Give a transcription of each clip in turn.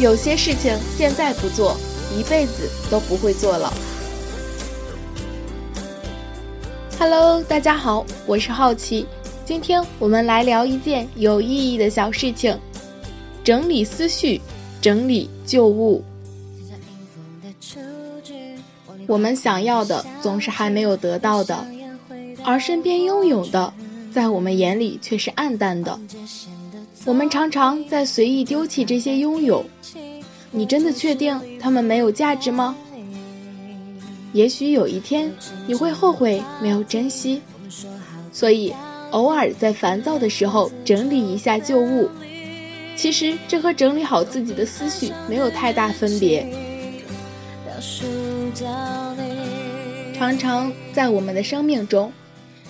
有些事情现在不做，一辈子都不会做了。Hello，大家好，我是好奇，今天我们来聊一件有意义的小事情——整理思绪，整理旧物。我们想要的总是还没有得到的，而身边拥有的，在我们眼里却是暗淡的。我们常常在随意丢弃这些拥有，你真的确定他们没有价值吗？也许有一天你会后悔没有珍惜，所以偶尔在烦躁的时候整理一下旧物，其实这和整理好自己的思绪没有太大分别。常常在我们的生命中，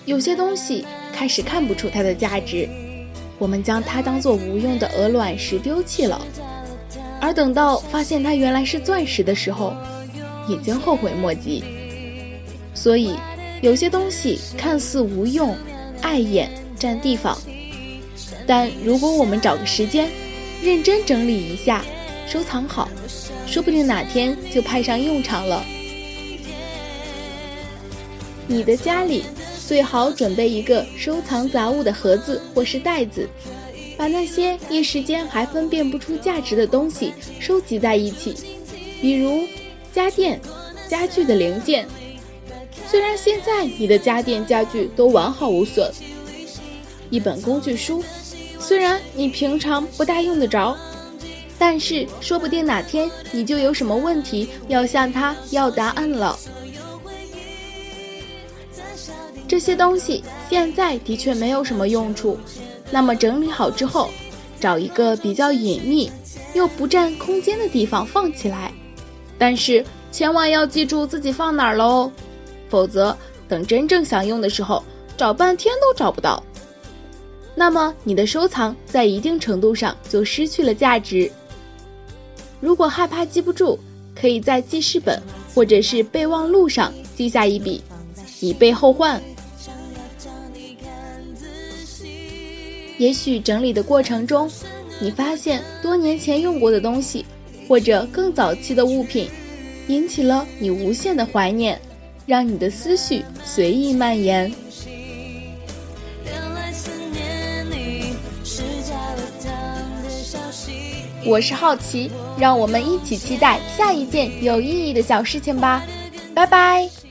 有些东西开始看不出它的价值。我们将它当做无用的鹅卵石丢弃了，而等到发现它原来是钻石的时候，已经后悔莫及。所以，有些东西看似无用、碍眼、占地方，但如果我们找个时间，认真整理一下，收藏好，说不定哪天就派上用场了。你的家里。最好准备一个收藏杂物的盒子或是袋子，把那些一时间还分辨不出价值的东西收集在一起，比如家电、家具的零件。虽然现在你的家电家具都完好无损，一本工具书，虽然你平常不大用得着，但是说不定哪天你就有什么问题要向他要答案了。这些东西现在的确没有什么用处，那么整理好之后，找一个比较隐秘又不占空间的地方放起来。但是千万要记住自己放哪儿喽，否则等真正想用的时候，找半天都找不到。那么你的收藏在一定程度上就失去了价值。如果害怕记不住，可以在记事本或者是备忘录上记下一笔，以备后患。也许整理的过程中，你发现多年前用过的东西，或者更早期的物品，引起了你无限的怀念，让你的思绪随意蔓延。我是好奇，让我们一起期待下一件有意义的小事情吧，拜拜。